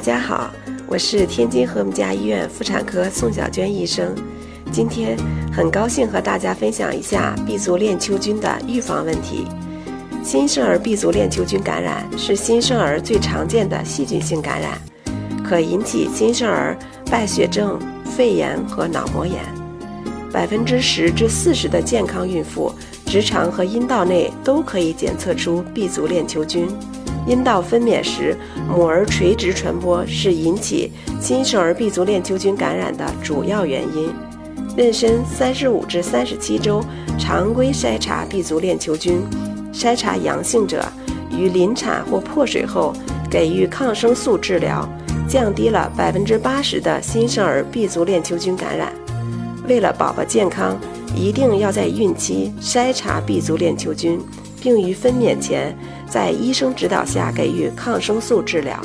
大家好，我是天津和睦家医院妇产科宋小娟医生。今天很高兴和大家分享一下 B 族链球菌的预防问题。新生儿 B 族链球菌感染是新生儿最常见的细菌性感染，可引起新生儿败血症、肺炎和脑膜炎。百分之十至四十的健康孕妇直肠和阴道内都可以检测出 B 族链球菌。阴道分娩时，母儿垂直传播是引起新生儿闭足链球菌感染的主要原因。妊娠三十五至三十七周，常规筛查闭足链球菌，筛查阳性者，于临产或破水后给予抗生素治疗，降低了百分之八十的新生儿闭足链球菌感染。为了宝宝健康，一定要在孕期筛查闭足链球菌。并于分娩前，在医生指导下给予抗生素治疗。